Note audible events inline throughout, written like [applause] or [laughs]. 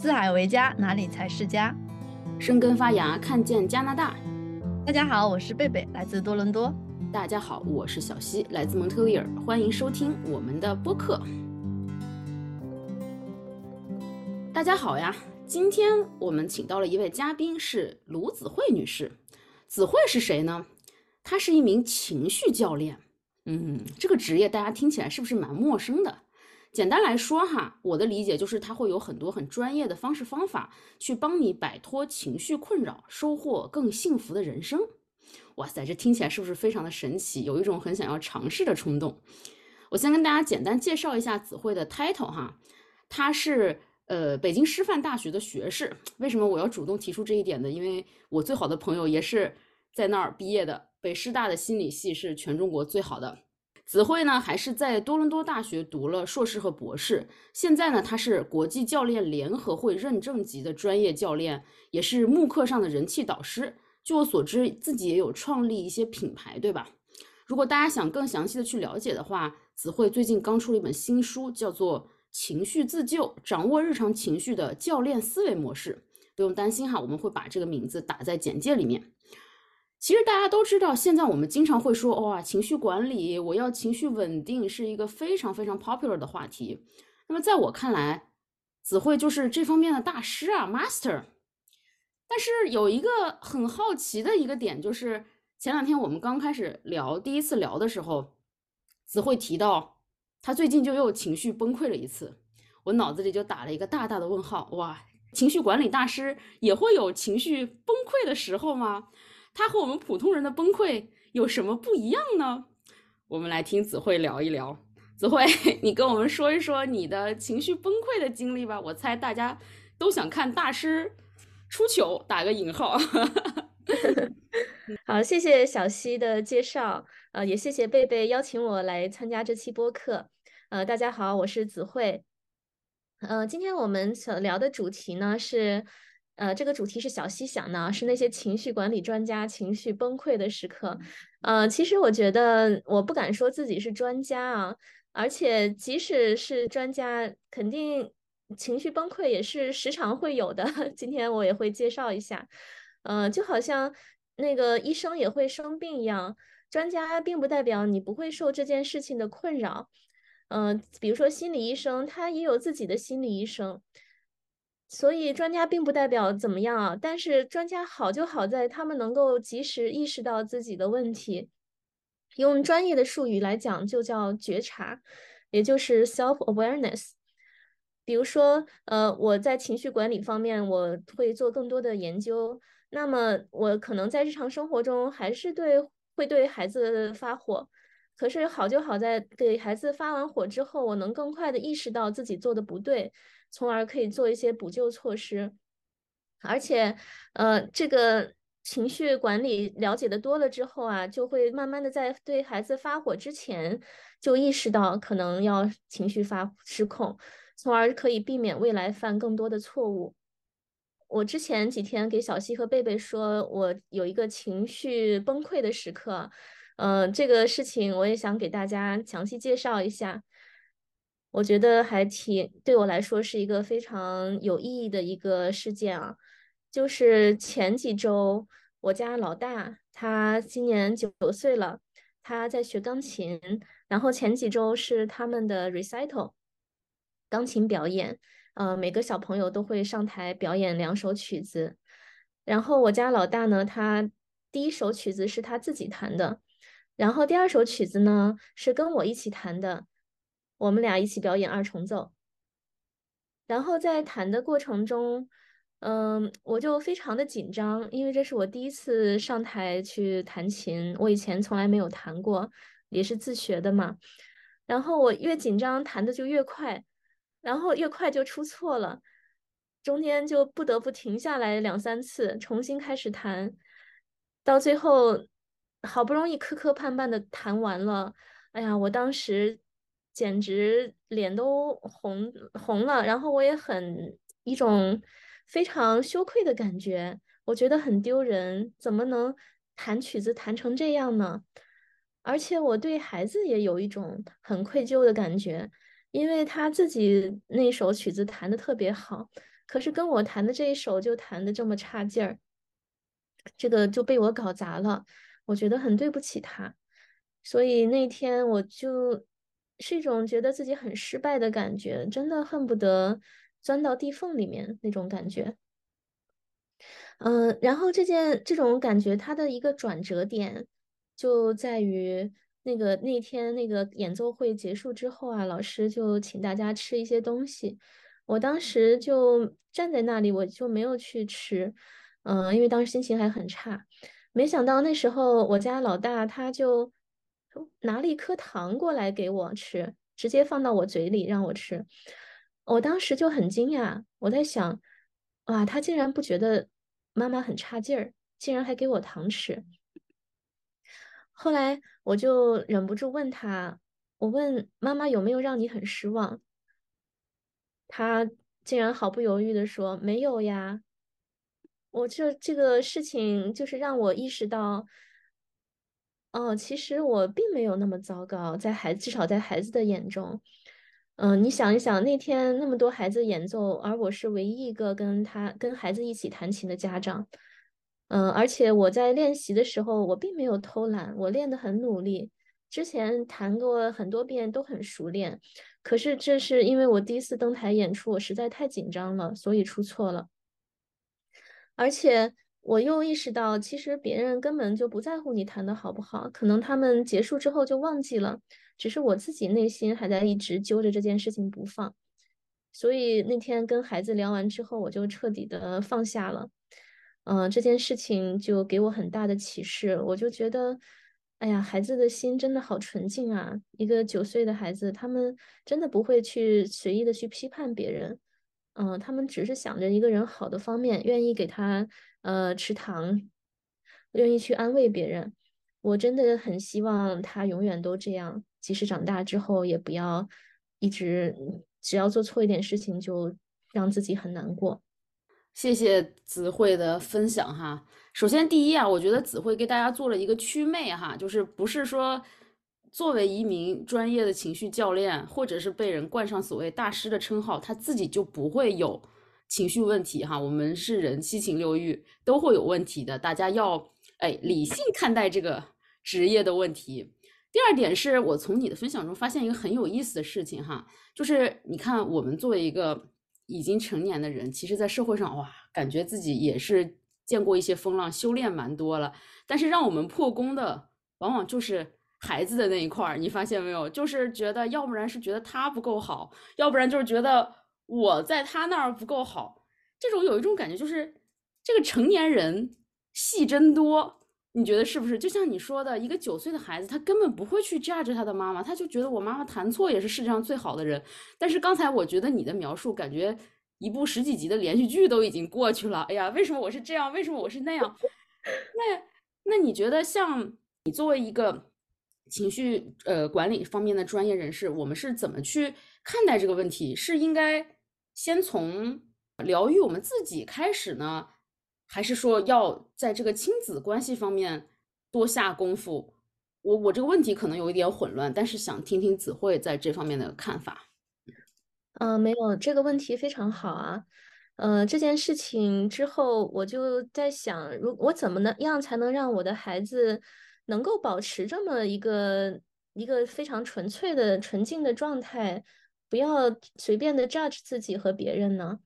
四海为家，哪里才是家？生根发芽，看见加拿大。大家好，我是贝贝，来自多伦多。大家好，我是小溪，来自蒙特利尔。欢迎收听我们的播客。大家好呀，今天我们请到了一位嘉宾，是卢子慧女士。子慧是谁呢？她是一名情绪教练。嗯，这个职业大家听起来是不是蛮陌生的？简单来说哈，我的理解就是他会有很多很专业的方式方法，去帮你摆脱情绪困扰，收获更幸福的人生。哇塞，这听起来是不是非常的神奇？有一种很想要尝试的冲动。我先跟大家简单介绍一下子慧的 title 哈，她是呃北京师范大学的学士。为什么我要主动提出这一点呢？因为我最好的朋友也是在那儿毕业的，北师大的心理系是全中国最好的。子慧呢，还是在多伦多大学读了硕士和博士。现在呢，他是国际教练联合会认证级的专业教练，也是慕课上的人气导师。据我所知，自己也有创立一些品牌，对吧？如果大家想更详细的去了解的话，子慧最近刚出了一本新书，叫做《情绪自救：掌握日常情绪的教练思维模式》。不用担心哈，我们会把这个名字打在简介里面。其实大家都知道，现在我们经常会说，哇，情绪管理，我要情绪稳定，是一个非常非常 popular 的话题。那么在我看来，子慧就是这方面的大师啊，master。但是有一个很好奇的一个点，就是前两天我们刚开始聊，第一次聊的时候，子慧提到他最近就又情绪崩溃了一次，我脑子里就打了一个大大的问号，哇，情绪管理大师也会有情绪崩溃的时候吗？他和我们普通人的崩溃有什么不一样呢？我们来听子慧聊一聊。子慧，[laughs] 你跟我们说一说你的情绪崩溃的经历吧。我猜大家都想看大师出糗，打个引号。[laughs] 好，谢谢小溪的介绍，呃，也谢谢贝贝邀请我来参加这期播客。呃，大家好，我是子慧。呃，今天我们所聊的主题呢是。呃，这个主题是小西想的，是那些情绪管理专家情绪崩溃的时刻。呃，其实我觉得我不敢说自己是专家啊，而且即使是专家，肯定情绪崩溃也是时常会有的。[laughs] 今天我也会介绍一下。呃，就好像那个医生也会生病一样，专家并不代表你不会受这件事情的困扰。嗯，比如说心理医生，他也有自己的心理医生。所以专家并不代表怎么样啊，但是专家好就好在他们能够及时意识到自己的问题，用专业的术语来讲就叫觉察，也就是 self awareness。比如说，呃，我在情绪管理方面我会做更多的研究，那么我可能在日常生活中还是对会对孩子发火，可是好就好在给孩子发完火之后，我能更快的意识到自己做的不对。从而可以做一些补救措施，而且，呃，这个情绪管理了解的多了之后啊，就会慢慢的在对孩子发火之前就意识到可能要情绪发失控，从而可以避免未来犯更多的错误。我之前几天给小西和贝贝说，我有一个情绪崩溃的时刻，呃，这个事情我也想给大家详细介绍一下。我觉得还挺对我来说是一个非常有意义的一个事件啊，就是前几周我家老大他今年九岁了，他在学钢琴，然后前几周是他们的 recital 钢琴表演，呃，每个小朋友都会上台表演两首曲子，然后我家老大呢，他第一首曲子是他自己弹的，然后第二首曲子呢是跟我一起弹的。我们俩一起表演二重奏，然后在弹的过程中，嗯，我就非常的紧张，因为这是我第一次上台去弹琴，我以前从来没有弹过，也是自学的嘛。然后我越紧张，弹的就越快，然后越快就出错了，中间就不得不停下来两三次，重新开始弹，到最后好不容易磕磕绊绊的弹完了，哎呀，我当时。简直脸都红红了，然后我也很一种非常羞愧的感觉，我觉得很丢人，怎么能弹曲子弹成这样呢？而且我对孩子也有一种很愧疚的感觉，因为他自己那首曲子弹的特别好，可是跟我弹的这一首就弹的这么差劲儿，这个就被我搞砸了，我觉得很对不起他，所以那天我就是一种觉得自己很失败的感觉，真的恨不得钻到地缝里面那种感觉。嗯，然后这件这种感觉，它的一个转折点就在于那个那天那个演奏会结束之后啊，老师就请大家吃一些东西，我当时就站在那里，我就没有去吃，嗯，因为当时心情还很差。没想到那时候我家老大他就拿了一颗糖过来给我吃，直接放到我嘴里让我吃，我当时就很惊讶，我在想，哇，他竟然不觉得。妈妈很差劲儿，竟然还给我糖吃。后来我就忍不住问他：“我问妈妈有没有让你很失望？”他竟然毫不犹豫的说：“没有呀。”我这这个事情就是让我意识到，哦，其实我并没有那么糟糕，在孩至少在孩子的眼中。嗯，你想一想，那天那么多孩子演奏，而我是唯一一个跟他跟孩子一起弹琴的家长。嗯，而且我在练习的时候，我并没有偷懒，我练得很努力。之前弹过很多遍，都很熟练。可是这是因为我第一次登台演出，我实在太紧张了，所以出错了。而且我又意识到，其实别人根本就不在乎你弹的好不好，可能他们结束之后就忘记了。只是我自己内心还在一直揪着这件事情不放，所以那天跟孩子聊完之后，我就彻底的放下了。嗯，这件事情就给我很大的启示，我就觉得，哎呀，孩子的心真的好纯净啊！一个九岁的孩子，他们真的不会去随意的去批判别人，嗯，他们只是想着一个人好的方面，愿意给他呃吃糖，愿意去安慰别人。我真的很希望他永远都这样。即使长大之后，也不要一直只要做错一点事情就让自己很难过。谢谢子慧的分享哈。首先，第一啊，我觉得子慧给大家做了一个祛魅哈，就是不是说作为一名专业的情绪教练，或者是被人冠上所谓大师的称号，他自己就不会有情绪问题哈。我们是人，七情六欲都会有问题的，大家要哎理性看待这个职业的问题。第二点是我从你的分享中发现一个很有意思的事情哈，就是你看我们作为一个已经成年的人，其实，在社会上哇，感觉自己也是见过一些风浪，修炼蛮多了。但是让我们破功的，往往就是孩子的那一块儿。你发现没有？就是觉得，要不然是觉得他不够好，要不然就是觉得我在他那儿不够好。这种有一种感觉，就是这个成年人戏真多。你觉得是不是？就像你说的，一个九岁的孩子，他根本不会去 judge 他的妈妈，他就觉得我妈妈弹错也是世界上最好的人。但是刚才我觉得你的描述，感觉一部十几集的连续剧都已经过去了。哎呀，为什么我是这样？为什么我是那样？[laughs] 那那你觉得，像你作为一个情绪呃管理方面的专业人士，我们是怎么去看待这个问题？是应该先从疗愈我们自己开始呢？还是说要在这个亲子关系方面多下功夫？我我这个问题可能有一点混乱，但是想听听子慧在这方面的看法。嗯，没有这个问题非常好啊。呃，这件事情之后，我就在想，如我怎么能样才能让我的孩子能够保持这么一个一个非常纯粹的纯净的状态，不要随便的 judge 自己和别人呢？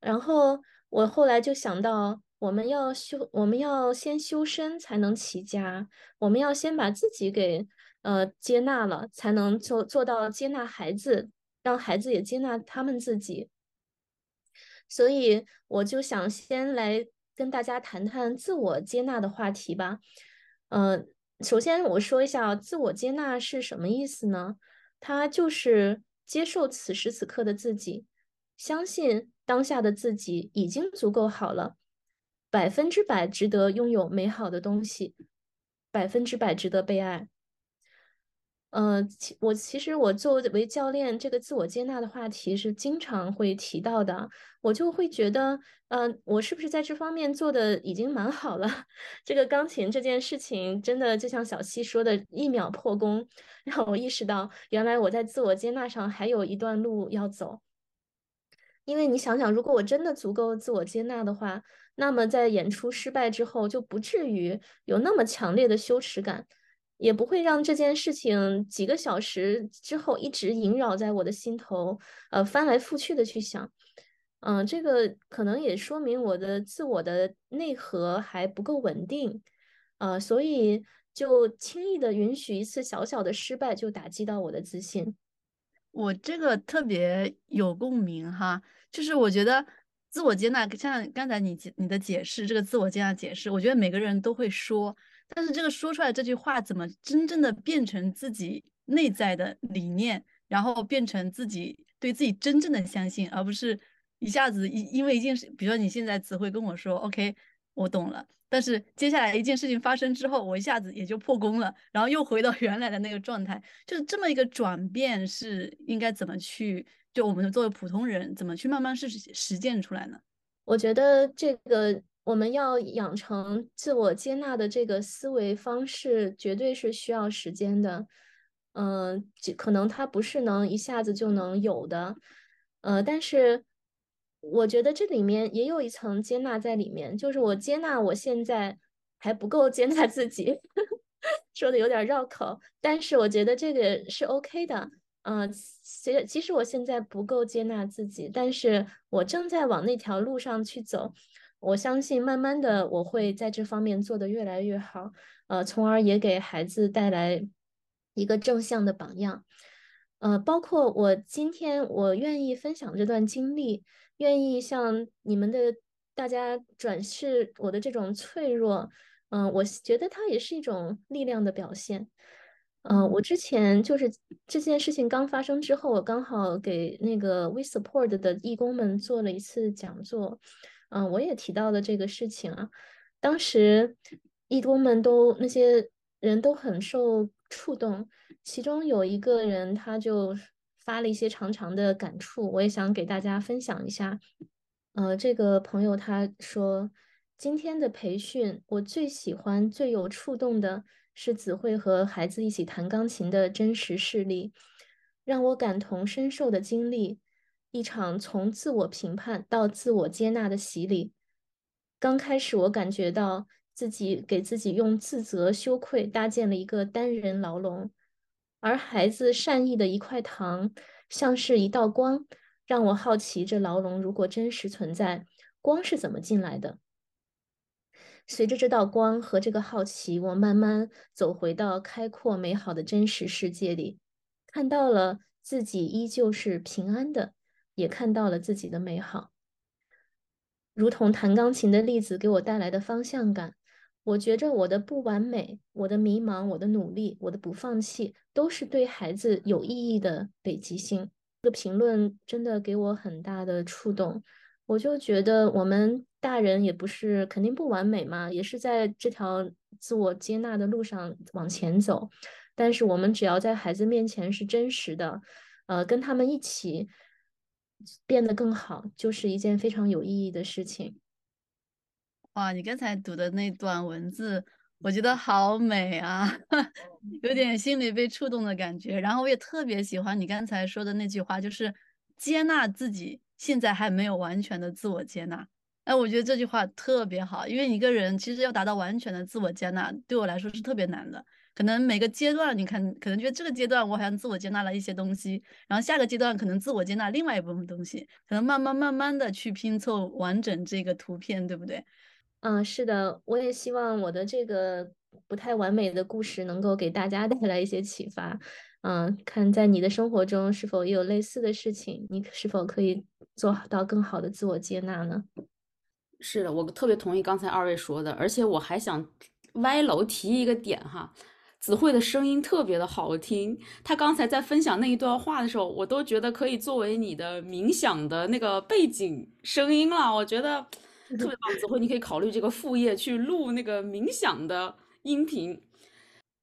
然后我后来就想到。我们要修，我们要先修身才能齐家。我们要先把自己给呃接纳了，才能做做到接纳孩子，让孩子也接纳他们自己。所以我就想先来跟大家谈谈自我接纳的话题吧。嗯，首先我说一下自我接纳是什么意思呢？它就是接受此时此刻的自己，相信当下的自己已经足够好了。百分之百值得拥有美好的东西，百分之百值得被爱。呃，其我其实我作为教练，这个自我接纳的话题是经常会提到的。我就会觉得，嗯，我是不是在这方面做的已经蛮好了？[laughs] 这个钢琴这件事情，真的就像小溪说的，一秒破功，[laughs] 让我意识到，原来我在自我接纳上还有一段路要走。因为你想想，如果我真的足够自我接纳的话，那么在演出失败之后，就不至于有那么强烈的羞耻感，也不会让这件事情几个小时之后一直萦绕在我的心头，呃，翻来覆去的去想。嗯，这个可能也说明我的自我的内核还不够稳定，呃，所以就轻易的允许一次小小的失败就打击到我的自信。我这个特别有共鸣哈，就是我觉得自我接纳，像刚才你你的解释，这个自我接纳解释，我觉得每个人都会说，但是这个说出来这句话怎么真正的变成自己内在的理念，然后变成自己对自己真正的相信，而不是。一下子因因为一件事，比如说你现在只会跟我说 “OK”，我懂了。但是接下来一件事情发生之后，我一下子也就破功了，然后又回到原来的那个状态。就是这么一个转变，是应该怎么去？就我们作为普通人，怎么去慢慢实实践出来呢？我觉得这个我们要养成自我接纳的这个思维方式，绝对是需要时间的。嗯，可能它不是能一下子就能有的。呃，但是。我觉得这里面也有一层接纳在里面，就是我接纳我现在还不够接纳自己，[laughs] 说的有点绕口，但是我觉得这个是 OK 的。嗯，其其实我现在不够接纳自己，但是我正在往那条路上去走。我相信慢慢的我会在这方面做得越来越好，呃，从而也给孩子带来一个正向的榜样。呃，包括我今天我愿意分享这段经历。愿意向你们的大家转示我的这种脆弱，嗯，我觉得它也是一种力量的表现。嗯，我之前就是这件事情刚发生之后，我刚好给那个 We Support 的义工们做了一次讲座，嗯，我也提到了这个事情啊。当时义工们都那些人都很受触动，其中有一个人他就。发了一些长长的感触，我也想给大家分享一下。呃，这个朋友他说，今天的培训我最喜欢、最有触动的是子慧和孩子一起弹钢琴的真实事例，让我感同身受的经历，一场从自我评判到自我接纳的洗礼。刚开始我感觉到自己给自己用自责、羞愧搭建了一个单人牢笼。而孩子善意的一块糖，像是一道光，让我好奇：这牢笼如果真实存在，光是怎么进来的？随着这道光和这个好奇，我慢慢走回到开阔美好的真实世界里，看到了自己依旧是平安的，也看到了自己的美好。如同弹钢琴的例子给我带来的方向感。我觉着我的不完美，我的迷茫，我的努力，我的不放弃，都是对孩子有意义的北极星。这个评论真的给我很大的触动。我就觉得我们大人也不是肯定不完美嘛，也是在这条自我接纳的路上往前走。但是我们只要在孩子面前是真实的，呃，跟他们一起变得更好，就是一件非常有意义的事情。哇，你刚才读的那段文字，我觉得好美啊，[laughs] 有点心里被触动的感觉。然后我也特别喜欢你刚才说的那句话，就是接纳自己现在还没有完全的自我接纳。哎，我觉得这句话特别好，因为一个人其实要达到完全的自我接纳，对我来说是特别难的。可能每个阶段，你看，可能觉得这个阶段我好像自我接纳了一些东西，然后下个阶段可能自我接纳另外一部分东西，可能慢慢慢慢的去拼凑完整这个图片，对不对？嗯，是的，我也希望我的这个不太完美的故事能够给大家 [laughs] 带来一些启发。嗯，看在你的生活中是否也有类似的事情，你是否可以做到更好的自我接纳呢？是的，我特别同意刚才二位说的，而且我还想歪楼提一个点哈，子慧的声音特别的好听，她刚才在分享那一段话的时候，我都觉得可以作为你的冥想的那个背景声音了，我觉得。特别棒，子慧，你可以考虑这个副业去录那个冥想的音频。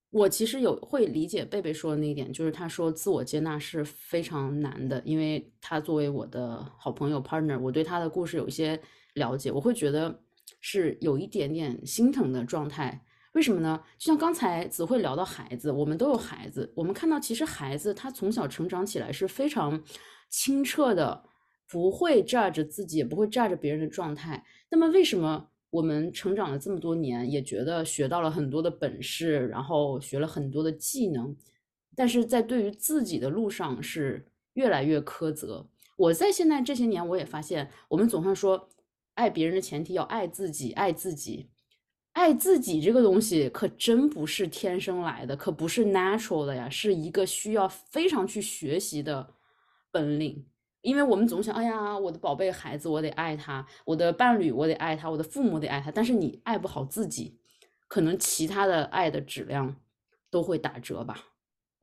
我其实有会理解贝贝说的那一点，就是他说自我接纳是非常难的，因为他作为我的好朋友 partner，我对他的故事有一些了解，我会觉得是有一点点心疼的状态。为什么呢？就像刚才子慧聊到孩子，我们都有孩子，我们看到其实孩子他从小成长起来是非常清澈的。不会炸着自己，也不会炸着别人的状态。那么为什么我们成长了这么多年，也觉得学到了很多的本事，然后学了很多的技能，但是在对于自己的路上是越来越苛责？我在现在这些年，我也发现，我们总是说爱别人的前提要爱自己，爱自己。爱自己这个东西可真不是天生来的，可不是 natural 的呀，是一个需要非常去学习的本领。因为我们总想，哎呀，我的宝贝孩子，我得爱他；我的伴侣，我得爱他；我的父母得爱他。但是你爱不好自己，可能其他的爱的质量都会打折吧。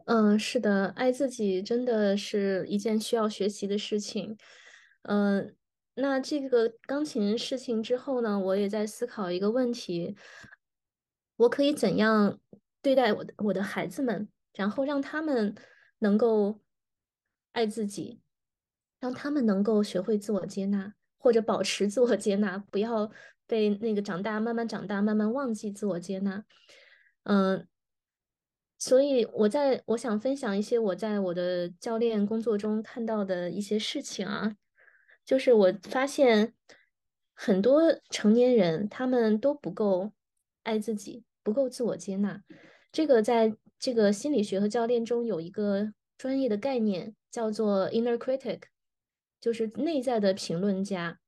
嗯，是的，爱自己真的是一件需要学习的事情。嗯。那这个钢琴事情之后呢，我也在思考一个问题：我可以怎样对待我的我的孩子们，然后让他们能够爱自己，让他们能够学会自我接纳，或者保持自我接纳，不要被那个长大慢慢长大慢慢忘记自我接纳。嗯，所以我在我想分享一些我在我的教练工作中看到的一些事情啊。就是我发现很多成年人他们都不够爱自己，不够自我接纳。这个在这个心理学和教练中有一个专业的概念，叫做 inner critic，就是内在的评论家。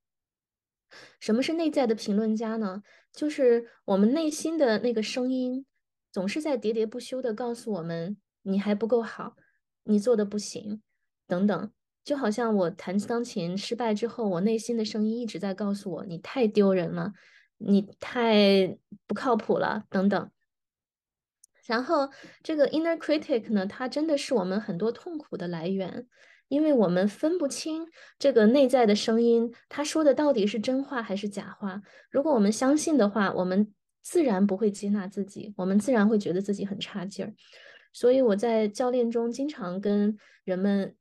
什么是内在的评论家呢？就是我们内心的那个声音，总是在喋喋不休的告诉我们：你还不够好，你做的不行，等等。就好像我弹钢琴失败之后，我内心的声音一直在告诉我：“你太丢人了，你太不靠谱了，等等。”然后这个 inner critic 呢，它真的是我们很多痛苦的来源，因为我们分不清这个内在的声音，他说的到底是真话还是假话。如果我们相信的话，我们自然不会接纳自己，我们自然会觉得自己很差劲儿。所以我在教练中经常跟人们。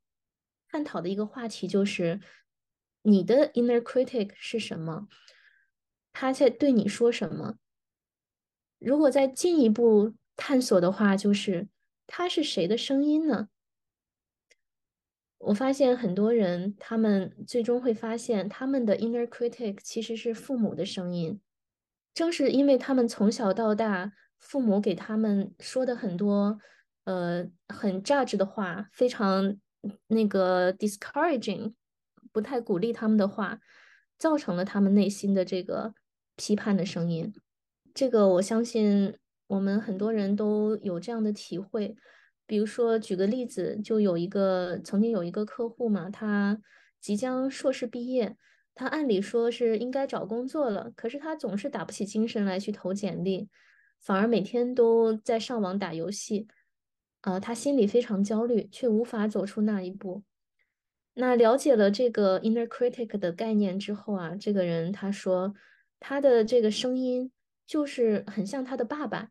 探讨的一个话题就是，你的 inner critic 是什么？他在对你说什么？如果再进一步探索的话，就是他是谁的声音呢？我发现很多人，他们最终会发现，他们的 inner critic 其实是父母的声音。正是因为他们从小到大，父母给他们说的很多，呃，很 judge 的话，非常。那个 discouraging 不太鼓励他们的话，造成了他们内心的这个批判的声音。这个我相信我们很多人都有这样的体会。比如说，举个例子，就有一个曾经有一个客户嘛，他即将硕士毕业，他按理说是应该找工作了，可是他总是打不起精神来去投简历，反而每天都在上网打游戏。呃，他心里非常焦虑，却无法走出那一步。那了解了这个 inner critic 的概念之后啊，这个人他说，他的这个声音就是很像他的爸爸，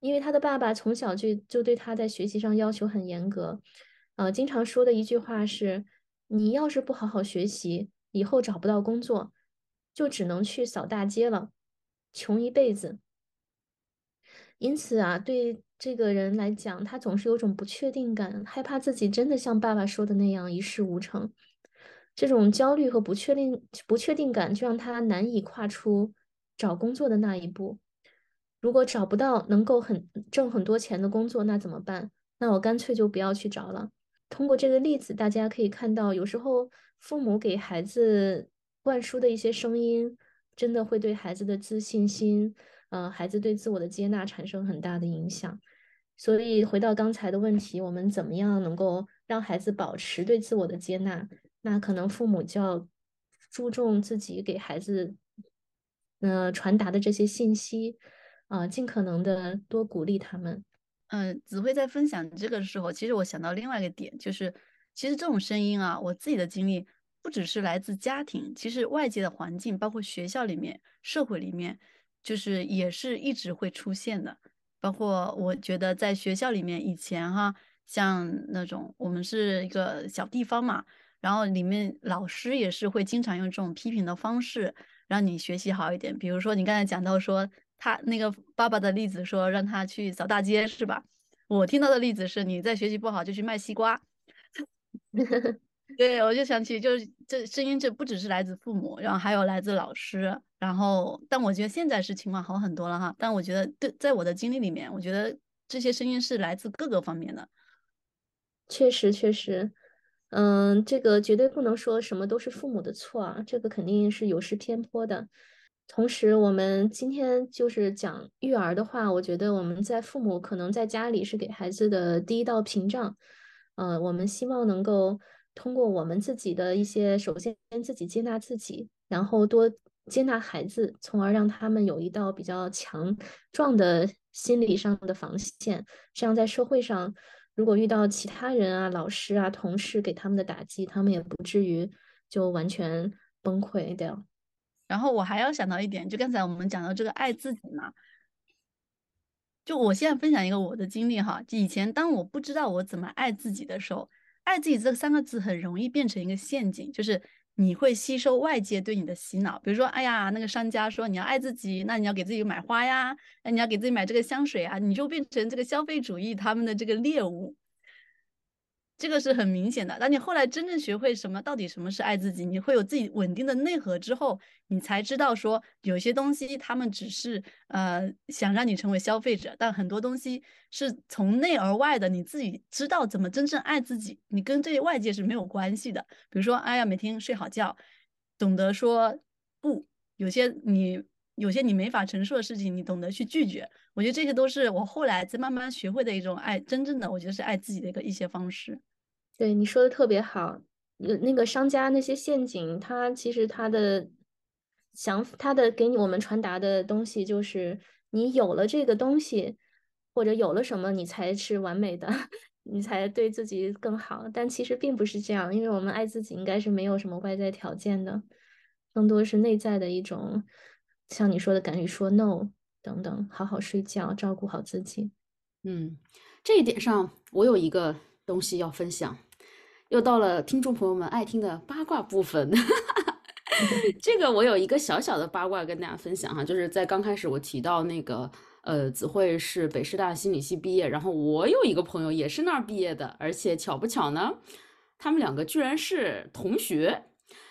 因为他的爸爸从小就就对他在学习上要求很严格，呃，经常说的一句话是：你要是不好好学习，以后找不到工作，就只能去扫大街了，穷一辈子。因此啊，对。这个人来讲，他总是有种不确定感，害怕自己真的像爸爸说的那样一事无成。这种焦虑和不确定、不确定感，就让他难以跨出找工作的那一步。如果找不到能够很挣很多钱的工作，那怎么办？那我干脆就不要去找了。通过这个例子，大家可以看到，有时候父母给孩子灌输的一些声音，真的会对孩子的自信心。呃，孩子对自我的接纳产生很大的影响，所以回到刚才的问题，我们怎么样能够让孩子保持对自我的接纳？那可能父母就要注重自己给孩子，呃，传达的这些信息，啊，尽可能的多鼓励他们。嗯，子慧在分享这个的时候，其实我想到另外一个点，就是其实这种声音啊，我自己的经历不只是来自家庭，其实外界的环境，包括学校里面、社会里面。就是也是一直会出现的，包括我觉得在学校里面以前哈，像那种我们是一个小地方嘛，然后里面老师也是会经常用这种批评的方式让你学习好一点。比如说你刚才讲到说他那个爸爸的例子，说让他去扫大街是吧？我听到的例子是你在学习不好就去卖西瓜。[laughs] 对，我就想起，就是这声音，这不只是来自父母，然后还有来自老师，然后，但我觉得现在是情况好很多了哈。但我觉得，对，在我的经历里面，我觉得这些声音是来自各个方面的。确实，确实，嗯，这个绝对不能说什么都是父母的错啊，这个肯定是有失偏颇的。同时，我们今天就是讲育儿的话，我觉得我们在父母可能在家里是给孩子的第一道屏障，呃，我们希望能够。通过我们自己的一些，首先自己接纳自己，然后多接纳孩子，从而让他们有一道比较强壮的心理上的防线。这样在社会上，如果遇到其他人啊、老师啊、同事给他们的打击，他们也不至于就完全崩溃掉。然后我还要想到一点，就刚才我们讲到这个爱自己嘛，就我现在分享一个我的经历哈，就以前当我不知道我怎么爱自己的时候。爱自己这三个字很容易变成一个陷阱，就是你会吸收外界对你的洗脑，比如说，哎呀，那个商家说你要爱自己，那你要给自己买花呀，那你要给自己买这个香水啊，你就变成这个消费主义他们的这个猎物。这个是很明显的。当你后来真正学会什么到底什么是爱自己，你会有自己稳定的内核之后，你才知道说有些东西他们只是呃想让你成为消费者，但很多东西是从内而外的，你自己知道怎么真正爱自己，你跟这些外界是没有关系的。比如说，哎呀，每天睡好觉，懂得说不，有些你有些你没法承受的事情，你懂得去拒绝。我觉得这些都是我后来在慢慢学会的一种爱，真正的我觉得是爱自己的一个一些方式。对你说的特别好，有，那个商家那些陷阱，他其实他的想他的给你我们传达的东西就是，你有了这个东西，或者有了什么，你才是完美的，[laughs] 你才对自己更好。但其实并不是这样，因为我们爱自己应该是没有什么外在条件的，更多是内在的一种，像你说的敢于说 no 等等，好好睡觉，照顾好自己。嗯，这一点上我有一个东西要分享。又到了听众朋友们爱听的八卦部分，[laughs] 这个我有一个小小的八卦跟大家分享哈，就是在刚开始我提到那个呃子慧是北师大心理系毕业，然后我有一个朋友也是那儿毕业的，而且巧不巧呢，他们两个居然是同学。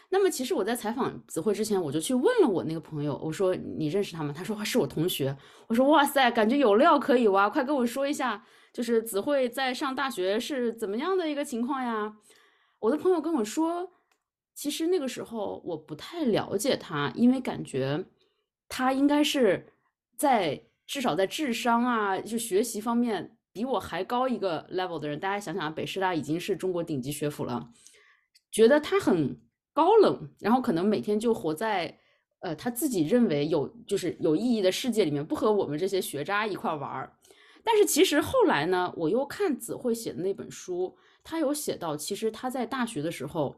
那么其实我在采访子慧之前，我就去问了我那个朋友，我说你认识他吗？他说是我同学。我说哇塞，感觉有料可以挖，快跟我说一下。就是子慧在上大学是怎么样的一个情况呀？我的朋友跟我说，其实那个时候我不太了解他，因为感觉他应该是在至少在智商啊，就学习方面比我还高一个 level 的人。大家想想，北师大已经是中国顶级学府了，觉得他很高冷，然后可能每天就活在呃他自己认为有就是有意义的世界里面，不和我们这些学渣一块玩儿。但是其实后来呢，我又看子慧写的那本书，他有写到，其实他在大学的时候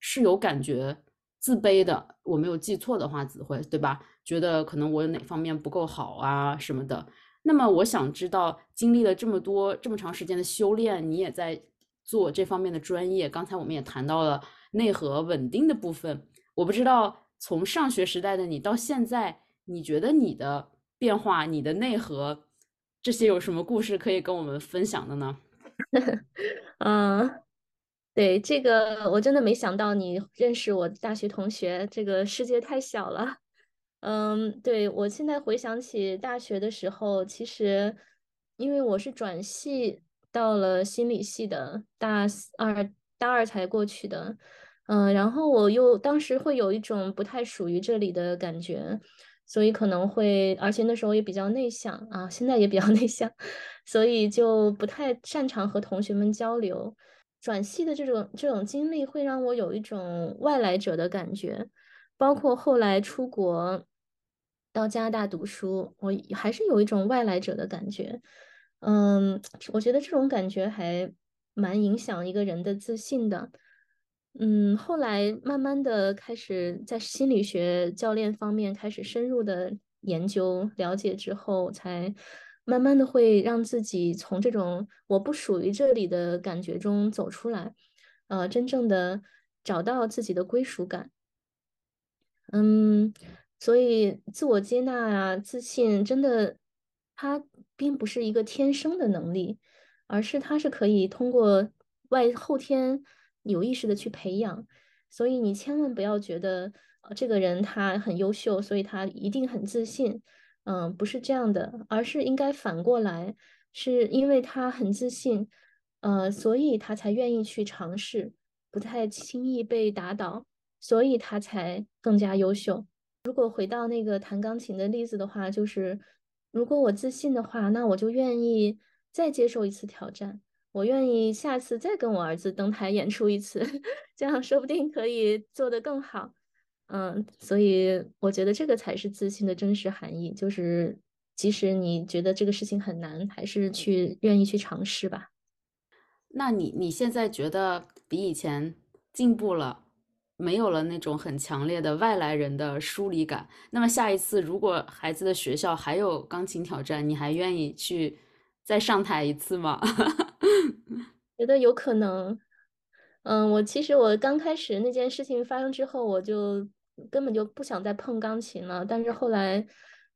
是有感觉自卑的。我没有记错的话，子慧对吧？觉得可能我哪方面不够好啊什么的。那么我想知道，经历了这么多这么长时间的修炼，你也在做这方面的专业。刚才我们也谈到了内核稳定的部分。我不知道从上学时代的你到现在，你觉得你的变化，你的内核。这些有什么故事可以跟我们分享的呢？[laughs] 嗯，对，这个我真的没想到你认识我大学同学，这个世界太小了。嗯，对我现在回想起大学的时候，其实因为我是转系到了心理系的，大二大二才过去的，嗯，然后我又当时会有一种不太属于这里的感觉。所以可能会，而且那时候也比较内向啊，现在也比较内向，所以就不太擅长和同学们交流。转系的这种这种经历会让我有一种外来者的感觉，包括后来出国到加拿大读书，我还是有一种外来者的感觉。嗯，我觉得这种感觉还蛮影响一个人的自信的。嗯，后来慢慢的开始在心理学教练方面开始深入的研究了解之后，才慢慢的会让自己从这种我不属于这里的感觉中走出来，呃，真正的找到自己的归属感。嗯，所以自我接纳啊，自信真的，它并不是一个天生的能力，而是它是可以通过外后天。有意识的去培养。所以你千万不要觉得，呃，这个人他很优秀，所以他一定很自信。嗯，不是这样的，而是应该反过来，是因为他很自信，呃，所以他才愿意去尝试，不太轻易被打倒，所以他才更加优秀。如果回到那个弹钢琴的例子的话，就是如果我自信的话，那我就愿意再接受一次挑战，我愿意下次再跟我儿子登台演出一次，[laughs] 这样说不定可以做得更好。嗯，所以我觉得这个才是自信的真实含义，就是即使你觉得这个事情很难，还是去愿意去尝试吧。那你你现在觉得比以前进步了？没有了那种很强烈的外来人的疏离感。那么下一次，如果孩子的学校还有钢琴挑战，你还愿意去再上台一次吗？觉得有可能。嗯，我其实我刚开始那件事情发生之后，我就根本就不想再碰钢琴了。但是后来，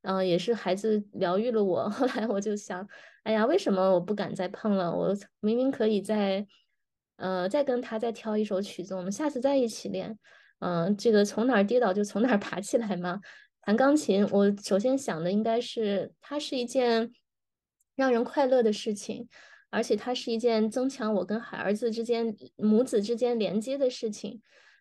嗯，也是孩子疗愈了我。[laughs] 后来我就想，哎呀，为什么我不敢再碰了？我明明可以再。呃，再跟他再挑一首曲子，我们下次再一起练。嗯，这个从哪儿跌倒就从哪儿爬起来嘛。弹钢琴，我首先想的应该是它是一件让人快乐的事情，而且它是一件增强我跟孩儿子之间母子之间连接的事情。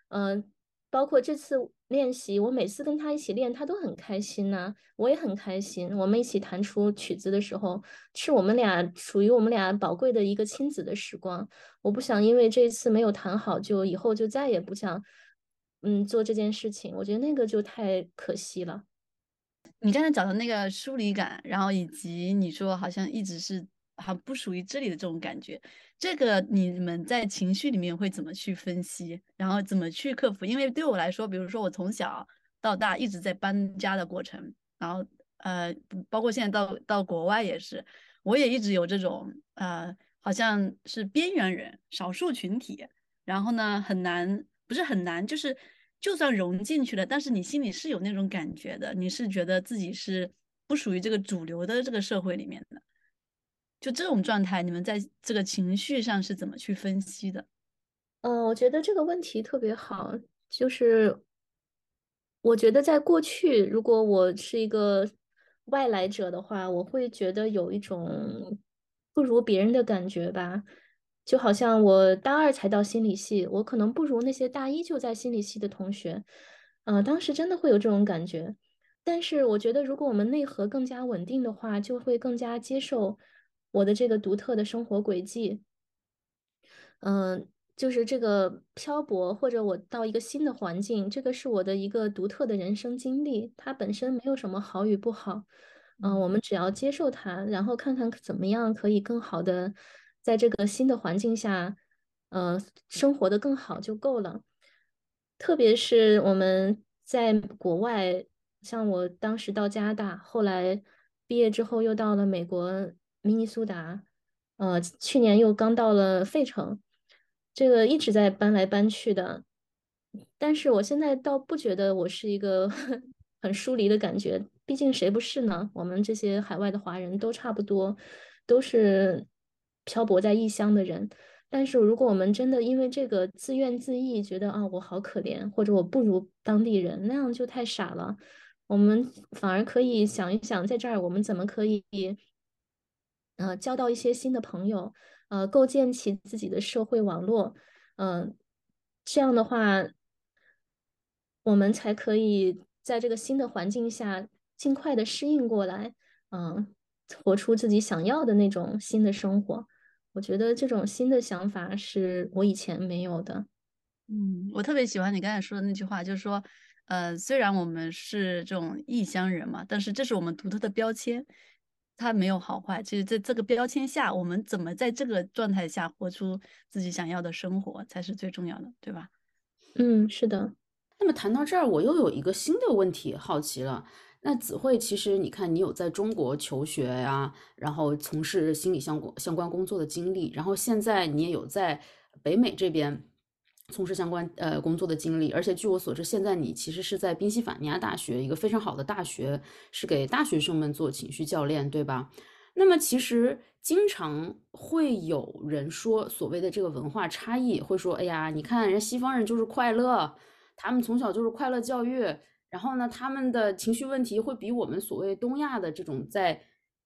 嗯。包括这次练习，我每次跟他一起练，他都很开心呐，我也很开心。我们一起弹出曲子的时候，是我们俩属于我们俩宝贵的一个亲子的时光。我不想因为这次没有弹好，就以后就再也不想，嗯，做这件事情。我觉得那个就太可惜了。你刚才讲的那个疏离感，然后以及你说好像一直是。还不属于这里的这种感觉，这个你们在情绪里面会怎么去分析，然后怎么去克服？因为对我来说，比如说我从小到大一直在搬家的过程，然后呃，包括现在到到国外也是，我也一直有这种呃，好像是边缘人、少数群体，然后呢很难，不是很难，就是就算融进去了，但是你心里是有那种感觉的，你是觉得自己是不属于这个主流的这个社会里面的。就这种状态，你们在这个情绪上是怎么去分析的？嗯，我觉得这个问题特别好。就是我觉得在过去，如果我是一个外来者的话，我会觉得有一种不如别人的感觉吧。就好像我大二才到心理系，我可能不如那些大一就在心理系的同学。嗯，当时真的会有这种感觉。但是我觉得，如果我们内核更加稳定的话，就会更加接受。我的这个独特的生活轨迹，嗯，就是这个漂泊，或者我到一个新的环境，这个是我的一个独特的人生经历，它本身没有什么好与不好，嗯，我们只要接受它，然后看看怎么样可以更好的在这个新的环境下，呃，生活的更好就够了。特别是我们在国外，像我当时到加拿大，后来毕业之后又到了美国。明尼苏达，呃，去年又刚到了费城，这个一直在搬来搬去的。但是我现在倒不觉得我是一个 [laughs] 很疏离的感觉，毕竟谁不是呢？我们这些海外的华人都差不多，都是漂泊在异乡的人。但是如果我们真的因为这个自怨自艾，觉得啊我好可怜，或者我不如当地人，那样就太傻了。我们反而可以想一想，在这儿我们怎么可以。呃，交到一些新的朋友，呃，构建起自己的社会网络，嗯，这样的话，我们才可以在这个新的环境下尽快的适应过来，嗯，活出自己想要的那种新的生活。我觉得这种新的想法是我以前没有的。嗯，我特别喜欢你刚才说的那句话，就是说，呃，虽然我们是这种异乡人嘛，但是这是我们独特的标签。它没有好坏，其实在这个标签下，我们怎么在这个状态下活出自己想要的生活，才是最重要的，对吧？嗯，是的。那么谈到这儿，我又有一个新的问题好奇了。那子慧，其实你看，你有在中国求学呀，然后从事心理相关相关工作的经历，然后现在你也有在北美这边。从事相关呃工作的经历，而且据我所知，现在你其实是在宾夕法尼亚大学一个非常好的大学，是给大学生们做情绪教练，对吧？那么其实经常会有人说所谓的这个文化差异，会说，哎呀，你看人西方人就是快乐，他们从小就是快乐教育，然后呢，他们的情绪问题会比我们所谓东亚的这种在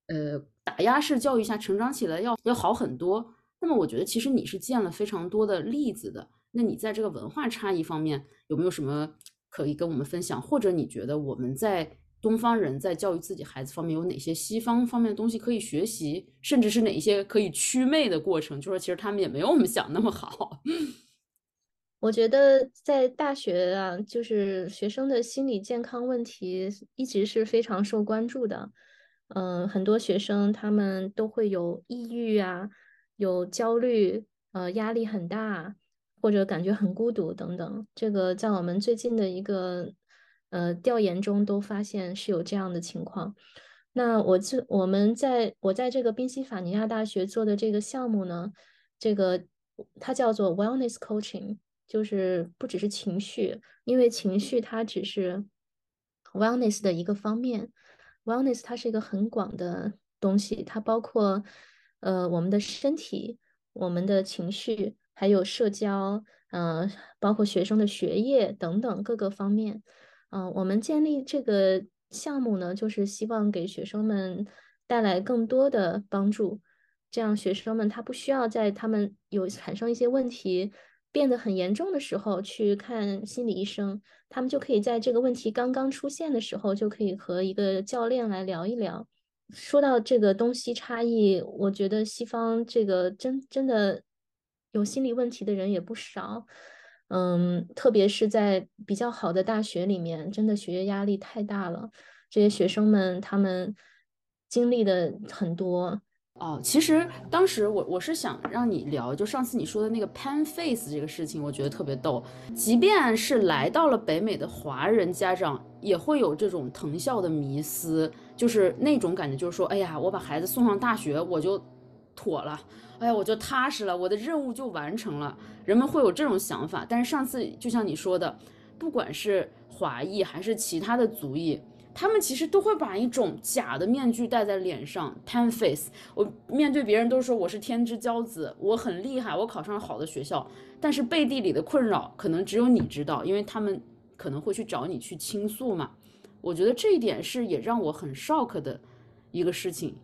呃打压式教育下成长起来要要好很多。那么我觉得其实你是见了非常多的例子的，那你在这个文化差异方面有没有什么可以跟我们分享？或者你觉得我们在东方人在教育自己孩子方面有哪些西方方面的东西可以学习，甚至是哪一些可以祛魅的过程？就说其实他们也没有我们想那么好。[laughs] 我觉得在大学啊，就是学生的心理健康问题一直是非常受关注的。嗯，很多学生他们都会有抑郁啊，有焦虑，呃，压力很大，或者感觉很孤独等等。这个在我们最近的一个。呃，调研中都发现是有这样的情况。那我这我们在我在这个宾夕法尼亚大学做的这个项目呢，这个它叫做 Wellness Coaching，就是不只是情绪，因为情绪它只是 Wellness 的一个方面。Wellness 它是一个很广的东西，它包括呃我们的身体、我们的情绪，还有社交，嗯，包括学生的学业等等各个方面。嗯，我们建立这个项目呢，就是希望给学生们带来更多的帮助，这样学生们他不需要在他们有产生一些问题变得很严重的时候去看心理医生，他们就可以在这个问题刚刚出现的时候就可以和一个教练来聊一聊。说到这个东西差异，我觉得西方这个真真的有心理问题的人也不少。嗯，特别是在比较好的大学里面，真的学业压力太大了。这些学生们他们经历的很多哦。其实当时我我是想让你聊，就上次你说的那个 pan face 这个事情，我觉得特别逗。即便是来到了北美的华人家长，也会有这种藤校的迷思，就是那种感觉，就是说，哎呀，我把孩子送上大学，我就妥了。哎呀，我就踏实了，我的任务就完成了。人们会有这种想法，但是上次就像你说的，不管是华裔还是其他的族裔，他们其实都会把一种假的面具戴在脸上，pan face。我面对别人都说我是天之骄子，我很厉害，我考上了好的学校，但是背地里的困扰可能只有你知道，因为他们可能会去找你去倾诉嘛。我觉得这一点是也让我很 shock 的一个事情。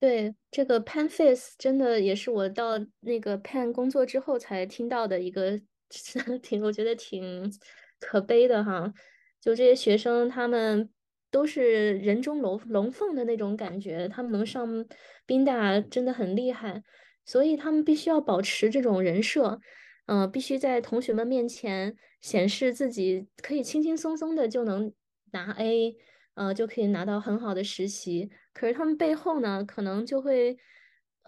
对这个 pan face 真的也是我到那个 pan 工作之后才听到的一个，[laughs] 挺我觉得挺可悲的哈。就这些学生，他们都是人中龙龙凤的那种感觉，他们能上宾大真的很厉害，所以他们必须要保持这种人设，嗯，必须在同学们面前显示自己可以轻轻松松的就能拿 A。呃，就可以拿到很好的实习。可是他们背后呢，可能就会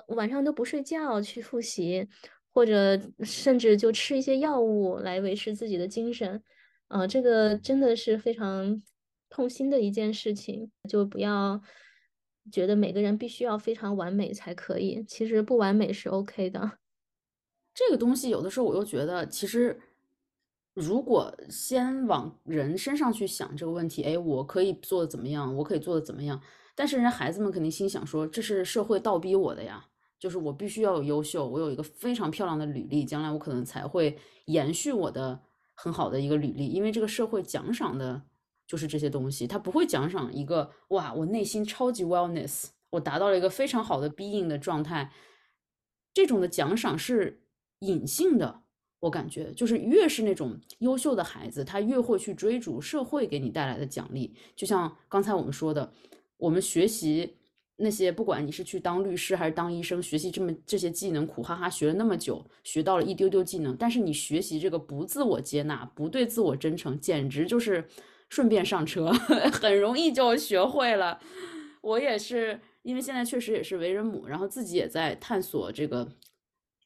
晚上都不睡觉去复习，或者甚至就吃一些药物来维持自己的精神。啊，这个真的是非常痛心的一件事情。就不要觉得每个人必须要非常完美才可以，其实不完美是 OK 的。这个东西有的时候我又觉得，其实。如果先往人身上去想这个问题，哎，我可以做的怎么样？我可以做的怎么样？但是人家孩子们肯定心想说，这是社会倒逼我的呀，就是我必须要有优秀，我有一个非常漂亮的履历，将来我可能才会延续我的很好的一个履历，因为这个社会奖赏的就是这些东西，他不会奖赏一个哇，我内心超级 wellness，我达到了一个非常好的 being 的状态，这种的奖赏是隐性的。我感觉就是越是那种优秀的孩子，他越会去追逐社会给你带来的奖励。就像刚才我们说的，我们学习那些，不管你是去当律师还是当医生，学习这么这些技能，苦哈哈学了那么久，学到了一丢丢技能，但是你学习这个不自我接纳，不对自我真诚，简直就是顺便上车，[laughs] 很容易就学会了。我也是，因为现在确实也是为人母，然后自己也在探索这个。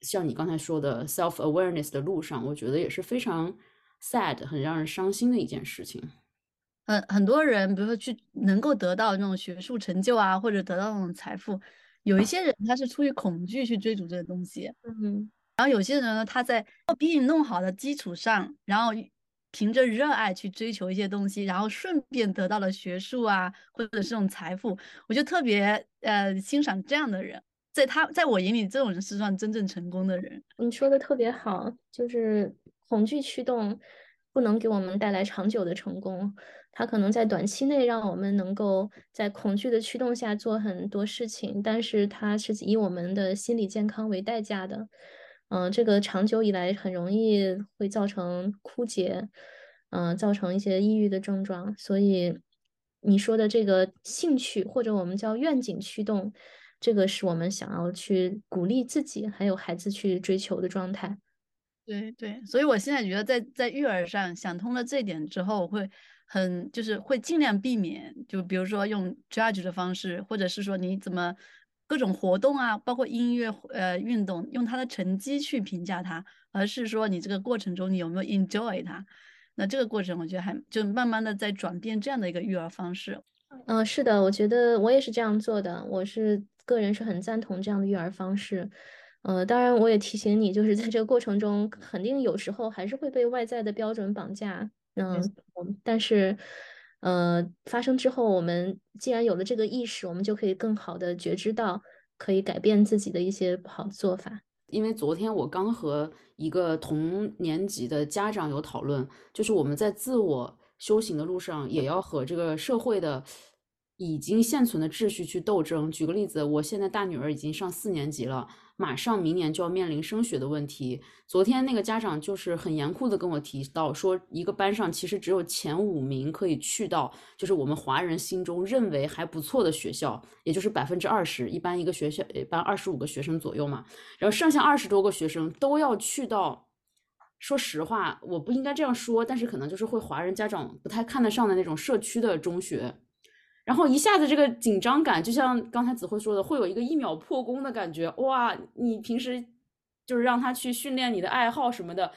像你刚才说的 self awareness 的路上，我觉得也是非常 sad，很让人伤心的一件事情。很很多人，比如说去能够得到那种学术成就啊，或者得到那种财富，有一些人他是出于恐惧去追逐这个东西，嗯，然后有些人呢，他在把 being 弄好的基础上，然后凭着热爱去追求一些东西，然后顺便得到了学术啊，或者是这种财富，我就特别呃欣赏这样的人。在他在我眼里，这种人是算真正成功的人。你说的特别好，就是恐惧驱动不能给我们带来长久的成功，它可能在短期内让我们能够在恐惧的驱动下做很多事情，但是它是以我们的心理健康为代价的。嗯，这个长久以来很容易会造成枯竭，嗯，造成一些抑郁的症状。所以你说的这个兴趣或者我们叫愿景驱动。这个是我们想要去鼓励自己还有孩子去追求的状态。对对，所以我现在觉得在在育儿上想通了这点之后，我会很就是会尽量避免，就比如说用 judge 的方式，或者是说你怎么各种活动啊，包括音乐呃运动，用他的成绩去评价他，而是说你这个过程中你有没有 enjoy 他。那这个过程我觉得还就慢慢的在转变这样的一个育儿方式。嗯，是的，我觉得我也是这样做的，我是。个人是很赞同这样的育儿方式，呃，当然我也提醒你，就是在这个过程中，肯定有时候还是会被外在的标准绑架，嗯，但是，呃，发生之后，我们既然有了这个意识，我们就可以更好的觉知到，可以改变自己的一些不好的做法。因为昨天我刚和一个同年级的家长有讨论，就是我们在自我修行的路上，也要和这个社会的。已经现存的秩序去斗争。举个例子，我现在大女儿已经上四年级了，马上明年就要面临升学的问题。昨天那个家长就是很严酷的跟我提到，说一个班上其实只有前五名可以去到，就是我们华人心中认为还不错的学校，也就是百分之二十，一般一个学校一般二十五个学生左右嘛。然后剩下二十多个学生都要去到，说实话，我不应该这样说，但是可能就是会华人家长不太看得上的那种社区的中学。然后一下子这个紧张感，就像刚才子慧说的，会有一个一秒破功的感觉。哇，你平时就是让他去训练你的爱好什么的。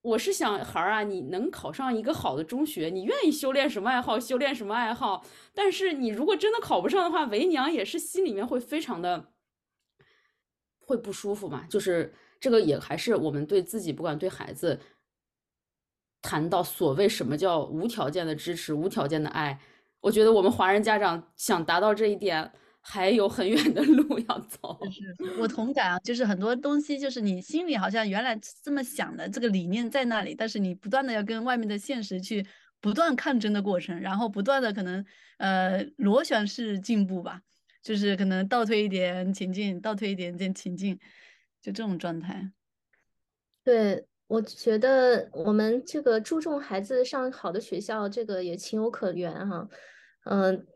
我是想孩儿啊，你能考上一个好的中学，你愿意修炼什么爱好，修炼什么爱好。但是你如果真的考不上的话，为娘也是心里面会非常的会不舒服嘛。就是这个也还是我们对自己，不管对孩子，谈到所谓什么叫无条件的支持、无条件的爱。我觉得我们华人家长想达到这一点，还有很远的路要走。是我同感啊，就是很多东西，就是你心里好像原来这么想的，这个理念在那里，但是你不断的要跟外面的现实去不断抗争的过程，然后不断的可能呃螺旋式进步吧，就是可能倒退一点前进，倒退一点点前进，就这种状态。对。我觉得我们这个注重孩子上好的学校，这个也情有可原哈，嗯，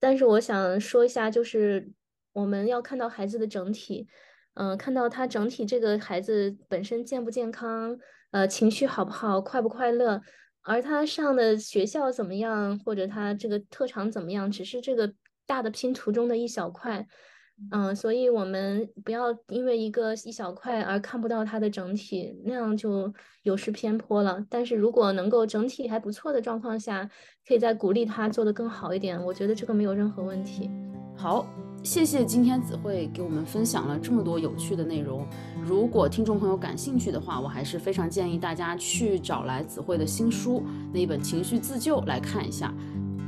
但是我想说一下，就是我们要看到孩子的整体，嗯，看到他整体这个孩子本身健不健康，呃，情绪好不好，快不快乐，而他上的学校怎么样，或者他这个特长怎么样，只是这个大的拼图中的一小块。嗯，所以我们不要因为一个一小块而看不到它的整体，那样就有失偏颇了。但是如果能够整体还不错的状况下，可以再鼓励他做得更好一点，我觉得这个没有任何问题。好，谢谢今天子慧给我们分享了这么多有趣的内容。如果听众朋友感兴趣的话，我还是非常建议大家去找来子慧的新书那一本《情绪自救》来看一下。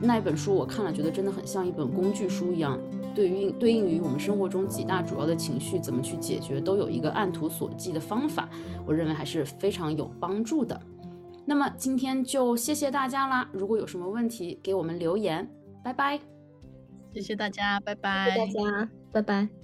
那一本书我看了，觉得真的很像一本工具书一样。对应对应于我们生活中几大主要的情绪怎么去解决，都有一个按图索骥的方法，我认为还是非常有帮助的。那么今天就谢谢大家啦！如果有什么问题，给我们留言。拜拜，谢谢大家，拜拜，大家，拜拜。